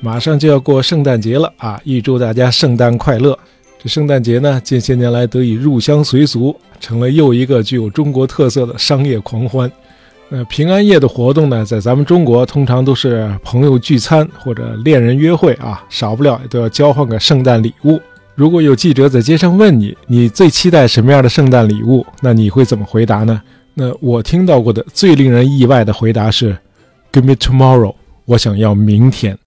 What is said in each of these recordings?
马上就要过圣诞节了啊！预祝大家圣诞快乐。这圣诞节呢，近些年来得以入乡随俗，成了又一个具有中国特色的商业狂欢。那平安夜的活动呢，在咱们中国通常都是朋友聚餐或者恋人约会啊，少不了都要交换个圣诞礼物。如果有记者在街上问你，你最期待什么样的圣诞礼物？那你会怎么回答呢？那我听到过的最令人意外的回答是：“Give me tomorrow，我想要明天。”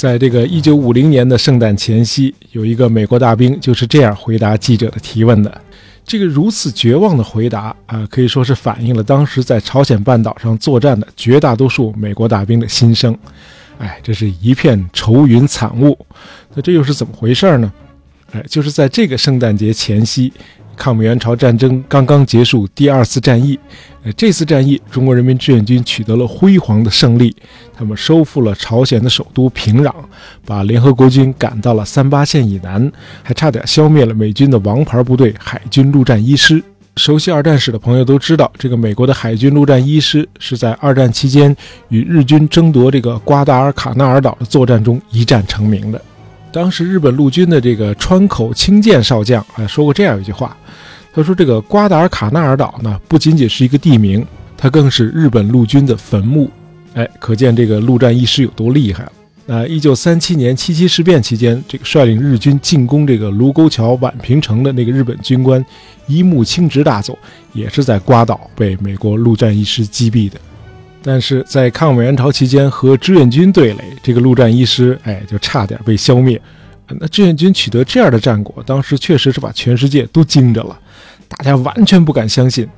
在这个一九五零年的圣诞前夕，有一个美国大兵就是这样回答记者的提问的。这个如此绝望的回答啊，可以说是反映了当时在朝鲜半岛上作战的绝大多数美国大兵的心声。哎，这是一片愁云惨雾。那这又是怎么回事呢？哎，就是在这个圣诞节前夕。抗美援朝战争刚刚结束，第二次战役，呃，这次战役，中国人民志愿军取得了辉煌的胜利，他们收复了朝鲜的首都平壤，把联合国军赶到了三八线以南，还差点消灭了美军的王牌部队海军陆战一师。熟悉二战史的朋友都知道，这个美国的海军陆战一师是在二战期间与日军争夺这个瓜达尔卡纳尔岛的作战中一战成名的。当时日本陆军的这个川口清健少将啊说过这样一句话。他说：“这个瓜达尔卡纳尔岛呢，不仅仅是一个地名，它更是日本陆军的坟墓。哎，可见这个陆战一师有多厉害了。那一九三七年七七事变期间，这个率领日军进攻这个卢沟桥宛平城的那个日本军官伊木清直大佐，也是在瓜岛被美国陆战一师击毙的。但是在抗美援朝期间和志愿军对垒，这个陆战一师哎，就差点被消灭。那志愿军取得这样的战果，当时确实是把全世界都惊着了。”大家完全不敢相信。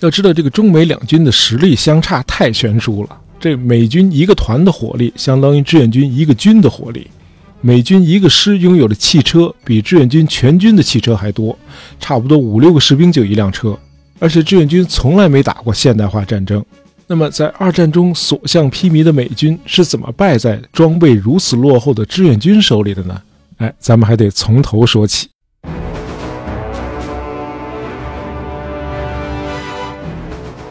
要知道，这个中美两军的实力相差太悬殊了。这美军一个团的火力，相当于志愿军一个军的火力。美军一个师拥有的汽车比志愿军全军的汽车还多，差不多五六个士兵就一辆车。而且志愿军从来没打过现代化战争。那么，在二战中所向披靡的美军是怎么败在装备如此落后的志愿军手里的呢？哎，咱们还得从头说起。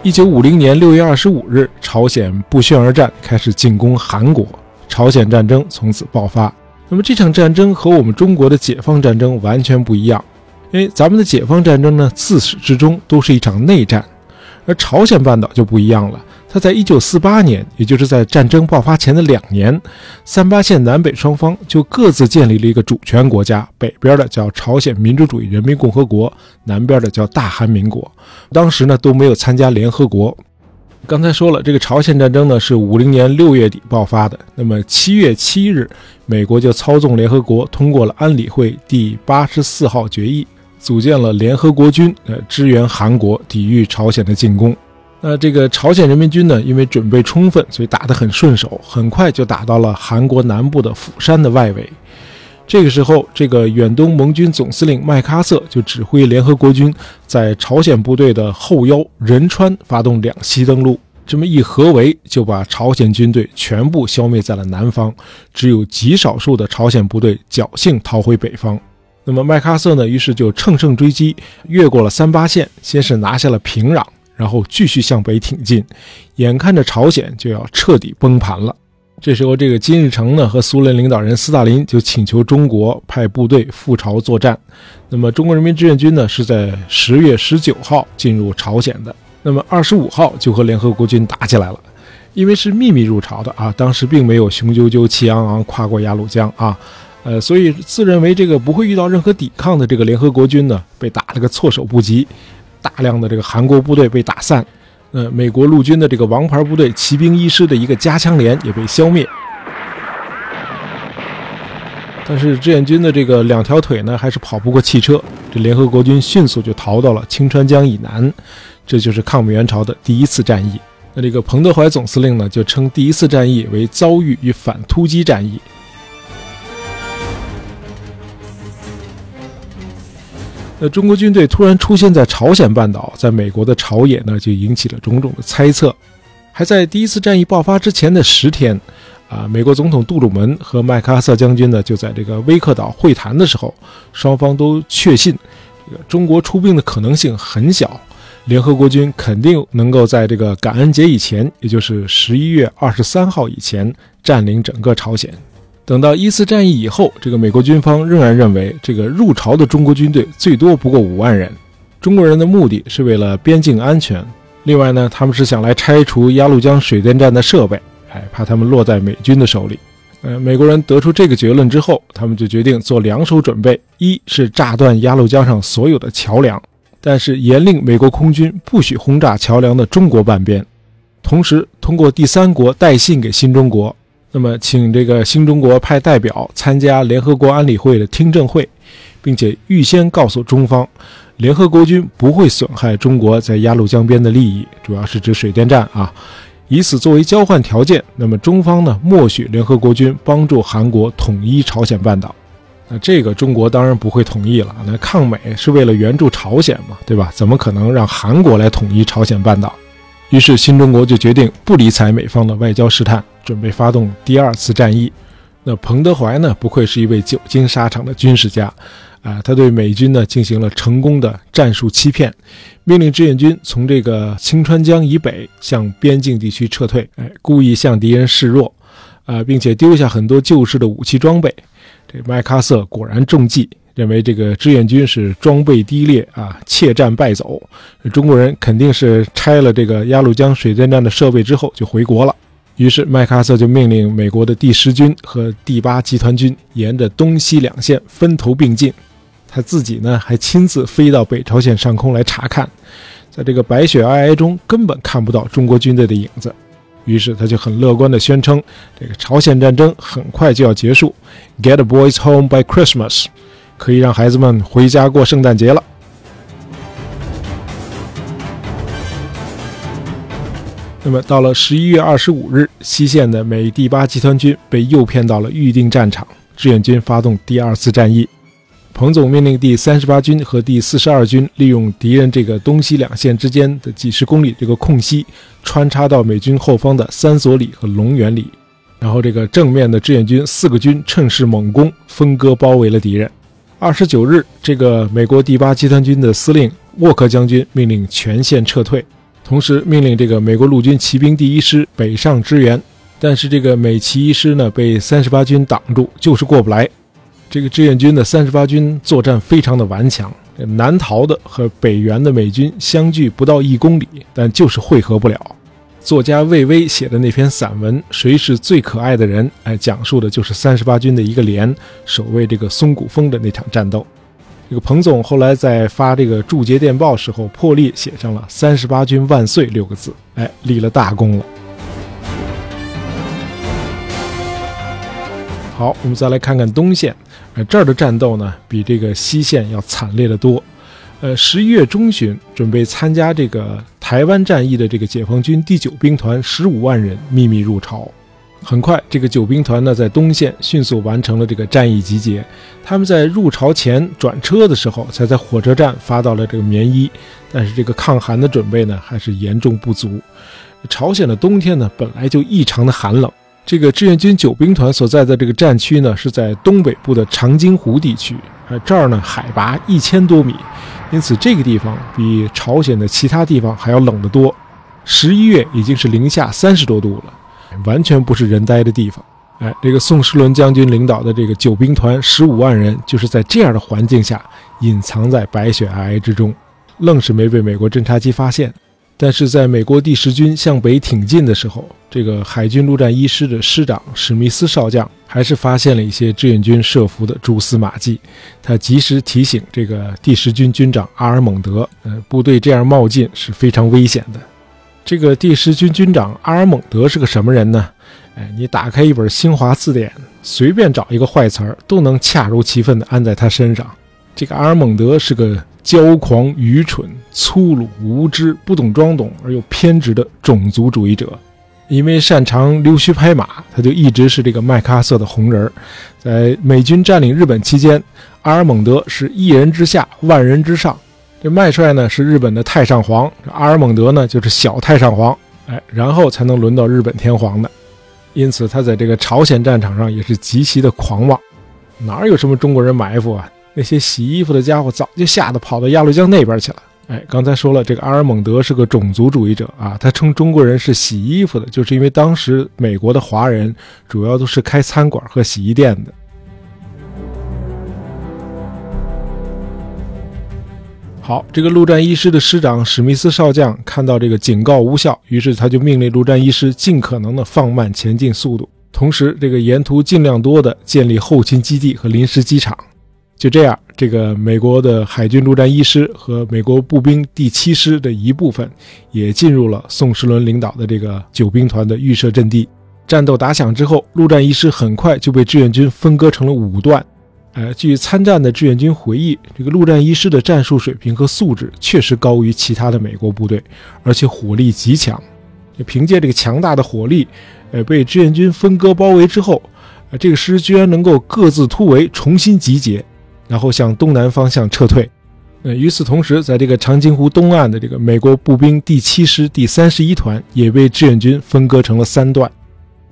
一九五零年六月二十五日，朝鲜不宣而战，开始进攻韩国。朝鲜战争从此爆发。那么这场战争和我们中国的解放战争完全不一样，因为咱们的解放战争呢，自始至终都是一场内战，而朝鲜半岛就不一样了。他在一九四八年，也就是在战争爆发前的两年，三八线南北双方就各自建立了一个主权国家，北边的叫朝鲜民主主义人民共和国，南边的叫大韩民国。当时呢都没有参加联合国。刚才说了，这个朝鲜战争呢是五零年六月底爆发的。那么七月七日，美国就操纵联合国通过了安理会第八十四号决议，组建了联合国军，呃，支援韩国抵御朝鲜的进攻。那这个朝鲜人民军呢，因为准备充分，所以打得很顺手，很快就打到了韩国南部的釜山的外围。这个时候，这个远东盟军总司令麦克阿瑟就指挥联合国军在朝鲜部队的后腰仁川发动两栖登陆，这么一合围，就把朝鲜军队全部消灭在了南方，只有极少数的朝鲜部队侥幸逃回北方。那么麦克阿瑟呢，于是就乘胜追击，越过了三八线，先是拿下了平壤。然后继续向北挺进，眼看着朝鲜就要彻底崩盘了。这时候，这个金日成呢和苏联领导人斯大林就请求中国派部队赴朝作战。那么，中国人民志愿军呢是在十月十九号进入朝鲜的，那么二十五号就和联合国军打起来了。因为是秘密入朝的啊，当时并没有雄赳赳气昂昂跨过鸭绿江啊，呃，所以自认为这个不会遇到任何抵抗的这个联合国军呢，被打了个措手不及。大量的这个韩国部队被打散，呃，美国陆军的这个王牌部队骑兵一师的一个加强连也被消灭。但是志愿军的这个两条腿呢，还是跑不过汽车。这联合国军迅速就逃到了清川江以南，这就是抗美援朝的第一次战役。那这个彭德怀总司令呢，就称第一次战役为遭遇与反突击战役。那中国军队突然出现在朝鲜半岛，在美国的朝野呢，就引起了种种的猜测。还在第一次战役爆发之前的十天，啊，美国总统杜鲁门和麦克阿瑟将军呢，就在这个威克岛会谈的时候，双方都确信，这个中国出兵的可能性很小。联合国军肯定能够在这个感恩节以前，也就是十一月二十三号以前占领整个朝鲜。等到一次战役以后，这个美国军方仍然认为，这个入朝的中国军队最多不过五万人。中国人的目的是为了边境安全，另外呢，他们是想来拆除鸭绿江水电站的设备，哎，怕他们落在美军的手里。呃，美国人得出这个结论之后，他们就决定做两手准备：一是炸断鸭绿江上所有的桥梁。但是严令美国空军不许轰炸桥梁的中国半边，同时通过第三国带信给新中国，那么请这个新中国派代表参加联合国安理会的听证会，并且预先告诉中方，联合国军不会损害中国在鸭绿江边的利益，主要是指水电站啊，以此作为交换条件，那么中方呢默许联合国军帮助韩国统一朝鲜半岛。那这个中国当然不会同意了。那抗美是为了援助朝鲜嘛，对吧？怎么可能让韩国来统一朝鲜半岛？于是新中国就决定不理睬美方的外交试探，准备发动第二次战役。那彭德怀呢，不愧是一位久经沙场的军事家，啊，他对美军呢进行了成功的战术欺骗，命令志愿军从这个清川江以北向边境地区撤退，哎，故意向敌人示弱，啊，并且丢下很多旧式的武器装备。这麦克阿瑟果然中计，认为这个志愿军是装备低劣啊，怯战败走。中国人肯定是拆了这个鸭绿江水电站的设备之后就回国了。于是麦克阿瑟就命令美国的第十军和第八集团军沿着东西两线分头并进，他自己呢还亲自飞到北朝鲜上空来查看，在这个白雪皑皑中根本看不到中国军队的影子。于是他就很乐观地宣称，这个朝鲜战争很快就要结束，Get boys home by Christmas，可以让孩子们回家过圣诞节了。那么到了十一月二十五日，西线的美第八集团军被诱骗到了预定战场，志愿军发动第二次战役。彭总命令第三十八军和第四十二军利用敌人这个东西两线之间的几十公里这个空隙，穿插到美军后方的三所里和龙源里，然后这个正面的志愿军四个军趁势猛攻，分割包围了敌人。二十九日，这个美国第八集团军的司令沃克将军命令全线撤退，同时命令这个美国陆军骑兵第一师北上支援，但是这个美骑一师呢被三十八军挡住，就是过不来。这个志愿军的三十八军作战非常的顽强，南逃的和北援的美军相距不到一公里，但就是汇合不了。作家魏巍写的那篇散文《谁是最可爱的人》，哎，讲述的就是三十八军的一个连守卫这个松骨峰的那场战斗。这个彭总后来在发这个祝捷电报时候，破例写上了“三十八军万岁”六个字，哎，立了大功了。好，我们再来看看东线，呃，这儿的战斗呢，比这个西线要惨烈得多。呃，十一月中旬，准备参加这个台湾战役的这个解放军第九兵团十五万人秘密入朝。很快，这个九兵团呢，在东线迅速完成了这个战役集结。他们在入朝前转车的时候，才在火车站发到了这个棉衣，但是这个抗寒的准备呢，还是严重不足。朝鲜的冬天呢，本来就异常的寒冷。这个志愿军九兵团所在的这个战区呢，是在东北部的长津湖地区，呃，这儿呢海拔一千多米，因此这个地方比朝鲜的其他地方还要冷得多。十一月已经是零下三十多度了，完全不是人待的地方。哎，这个宋时轮将军领导的这个九兵团十五万人，就是在这样的环境下隐藏在白雪皑皑之中，愣是没被美国侦察机发现。但是在美国第十军向北挺进的时候，这个海军陆战一师的师长史密斯少将还是发现了一些志愿军设伏的蛛丝马迹。他及时提醒这个第十军军长阿尔蒙德：“呃，部队这样冒进是非常危险的。”这个第十军军长阿尔蒙德是个什么人呢？哎，你打开一本新华字典，随便找一个坏词儿，都能恰如其分地安在他身上。这个阿尔蒙德是个。骄狂、愚蠢、粗鲁、无知、不懂装懂而又偏执的种族主义者，因为擅长溜须拍马，他就一直是这个麦克阿瑟的红人儿。在美军占领日本期间，阿尔蒙德是一人之下，万人之上。这麦帅呢是日本的太上皇，阿尔蒙德呢就是小太上皇，哎，然后才能轮到日本天皇的。因此，他在这个朝鲜战场上也是极其的狂妄，哪有什么中国人埋伏啊？那些洗衣服的家伙早就吓得跑到鸭绿江那边去了，哎，刚才说了，这个阿尔蒙德是个种族主义者啊，他称中国人是洗衣服的，就是因为当时美国的华人主要都是开餐馆和洗衣店的。好，这个陆战一师的师长史密斯少将看到这个警告无效，于是他就命令陆战一师尽可能的放慢前进速度，同时这个沿途尽量多的建立后勤基地和临时机场。就这样，这个美国的海军陆战一师和美国步兵第七师的一部分也进入了宋时轮领导的这个九兵团的预设阵地。战斗打响之后，陆战一师很快就被志愿军分割成了五段。呃，据参战的志愿军回忆，这个陆战一师的战术水平和素质确实高于其他的美国部队，而且火力极强。凭借这个强大的火力，呃，被志愿军分割包围之后，呃，这个师居然能够各自突围，重新集结，然后向东南方向撤退。呃，与此同时，在这个长津湖东岸的这个美国步兵第七师第三十一团也被志愿军分割成了三段。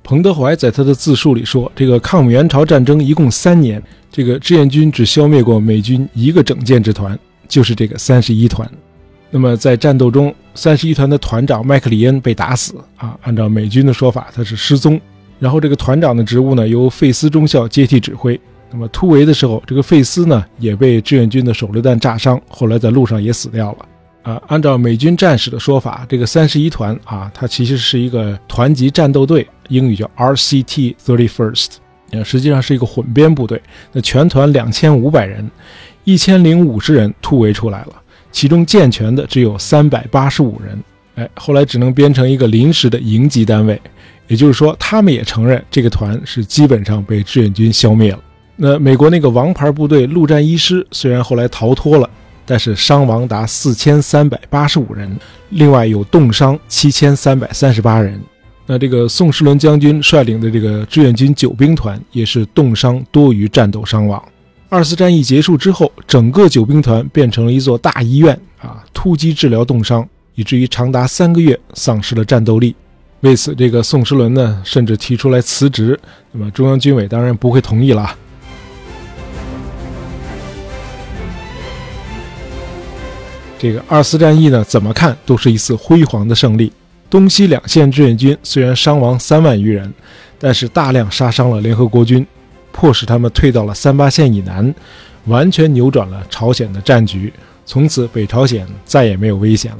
彭德怀在他的自述里说：“这个抗美援朝战争一共三年，这个志愿军只消灭过美军一个整建制团，就是这个三十一团。那么在战斗中，三十一团的团长麦克里恩被打死啊，按照美军的说法，他是失踪。然后这个团长的职务呢，由费斯中校接替指挥。那么突围的时候，这个费斯呢也被志愿军的手榴弹炸伤，后来在路上也死掉了。”啊，按照美军战士的说法，这个三十一团啊，它其实是一个团级战斗队，英语叫 RCT Thirty First，呃，实际上是一个混编部队。那全团两千五百人，一千零五十人突围出来了，其中健全的只有三百八十五人。哎，后来只能编成一个临时的营级单位，也就是说，他们也承认这个团是基本上被志愿军消灭了。那美国那个王牌部队陆战一师虽然后来逃脱了。但是伤亡达四千三百八十五人，另外有冻伤七千三百三十八人。那这个宋时轮将军率领的这个志愿军九兵团也是冻伤多于战斗伤亡。二次战役结束之后，整个九兵团变成了一座大医院啊，突击治疗冻伤，以至于长达三个月丧失了战斗力。为此，这个宋时轮呢，甚至提出来辞职。那么中央军委当然不会同意了。这个二次战役呢，怎么看都是一次辉煌的胜利。东西两线志愿军虽然伤亡三万余人，但是大量杀伤了联合国军，迫使他们退到了三八线以南，完全扭转了朝鲜的战局。从此，北朝鲜再也没有危险了。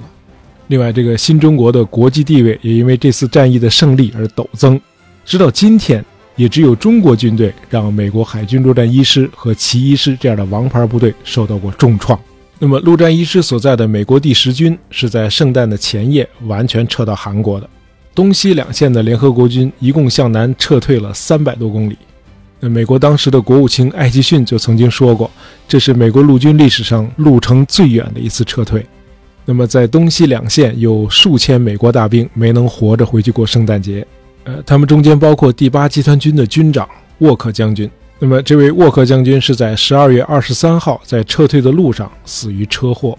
另外，这个新中国的国际地位也因为这次战役的胜利而陡增。直到今天，也只有中国军队让美国海军陆战一师和奇一师这样的王牌部队受到过重创。那么，陆战一师所在的美国第十军是在圣诞的前夜完全撤到韩国的。东西两线的联合国军一共向南撤退了三百多公里。那美国当时的国务卿艾奇逊就曾经说过，这是美国陆军历史上路程最远的一次撤退。那么，在东西两线有数千美国大兵没能活着回去过圣诞节。呃，他们中间包括第八集团军的军长沃克将军。那么，这位沃克将军是在十二月二十三号在撤退的路上死于车祸。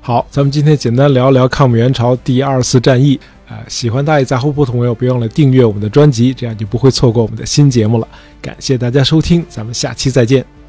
好，咱们今天简单聊一聊抗美援朝第二次战役。啊，喜欢大爷杂货铺的朋友，别忘了订阅我们的专辑，这样就不会错过我们的新节目了。感谢大家收听，咱们下期再见。